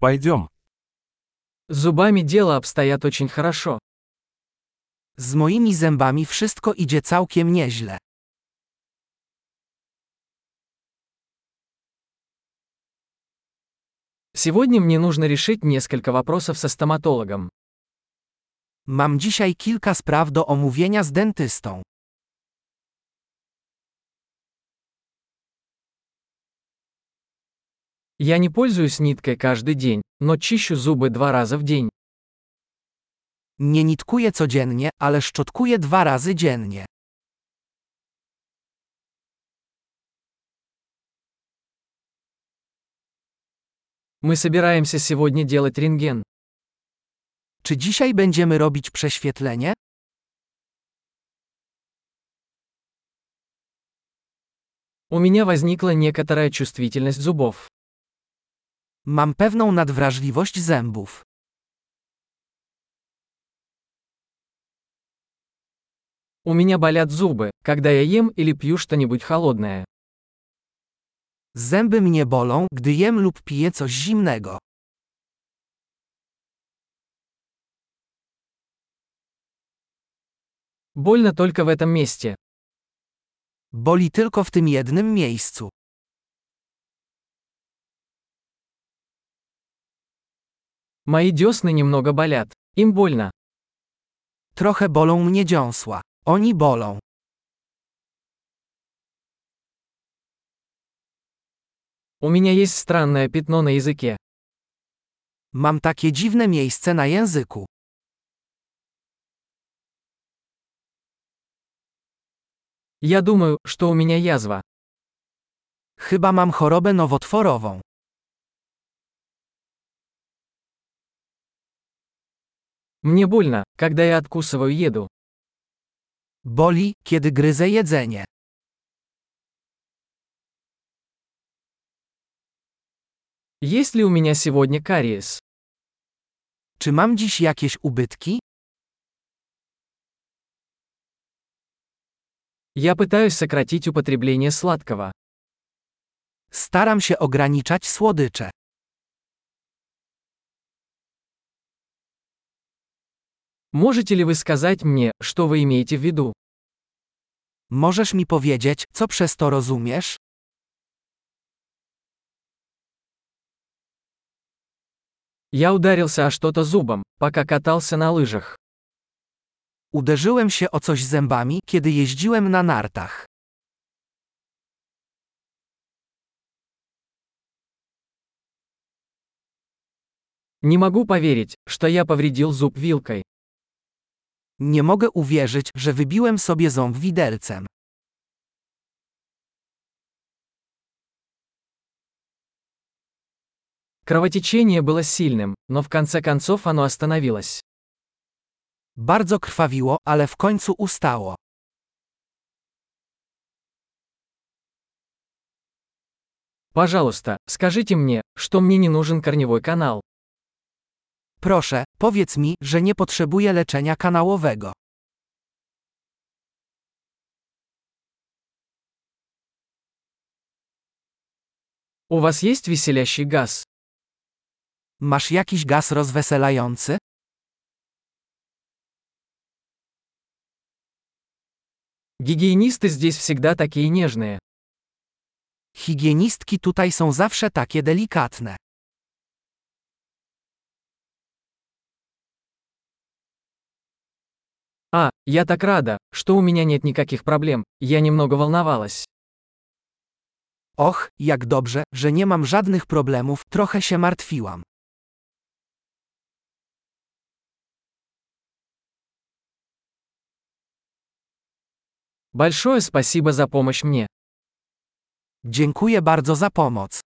Пойдем. С зубами дело обстоят очень хорошо. Z moimi zębami wszystko idzie całkiem nieźle. Сегодня мне нужно решить несколько вопросов со стоматологом. Mam dzisiaj kilka spraw do omówienia z dentystą. Я не пользуюсь ниткой каждый день, но чищу зубы два раза в день. Nie nitkuję codziennie, ale szczotkuję dwa razy dziennie. Мы собираемся сегодня делать рентген. Czy dzisiaj będziemy robić prześwietlenie? У меня возникла некоторая чувствительность зубов. Mam pewną nadwrażliwość zębów. У меня болят зубы, когда я ем или пью что-нибудь холодное. Zęby mnie bolą, gdy jem lub piję coś zimnego. Больно только в этом месте. Boli tylko w tym jednym miejscu. Мои десны немного болят. Им больно. Trochę bolą mnie dziąsła. Oni bolą. У меня есть странное пятно на языке. Mam takie dziwne miejsce na języku. Я думаю, что у меня язва. Chyba mam chorobę nowotworową. Мне больно, когда я откусываю еду. Boli, kiedy gryzę jedzenie. Есть ли у меня сегодня кариес? Czy mam dziś jakieś ubytki? Я пытаюсь сократить употребление сладкого. Staram się ograniczać słodycze. Можете ли вы сказать мне, что вы имеете в виду? Możesz mi powiedzieć, co przez to rozumiesz? Я ударился о что-то зубом, пока катался на лыжах. Uderzyłem się o coś zębami, kiedy jeździłem na nartach. Не могу поверить, что я повредил зуб вилкой. Nie mogę uwierzyć, że wybiłem sobie ząb widelcem. Кровотечение было сильным, но в конце концов оно остановилось. Bardzo krwawiło, ale w końcu ustało. Пожалуйста, скажите мне, что мне не нужен корневой канал. Proszę, powiedz mi, że nie potrzebuję leczenia kanałowego. У вас есть веселящий газ? Masz jakiś gaz rozweselający? Гигиенисты здесь всегда такие нежные. Higienistki tutaj są zawsze takie delikatne. А, я так рада, что у меня нет никаких проблем, я немного волновалась. Och, jak dobrze, że nie mam żadnych problemów, trochę się martwiłam. Большое спасибо за помощь мне. Dziękuję bardzo za pomoc.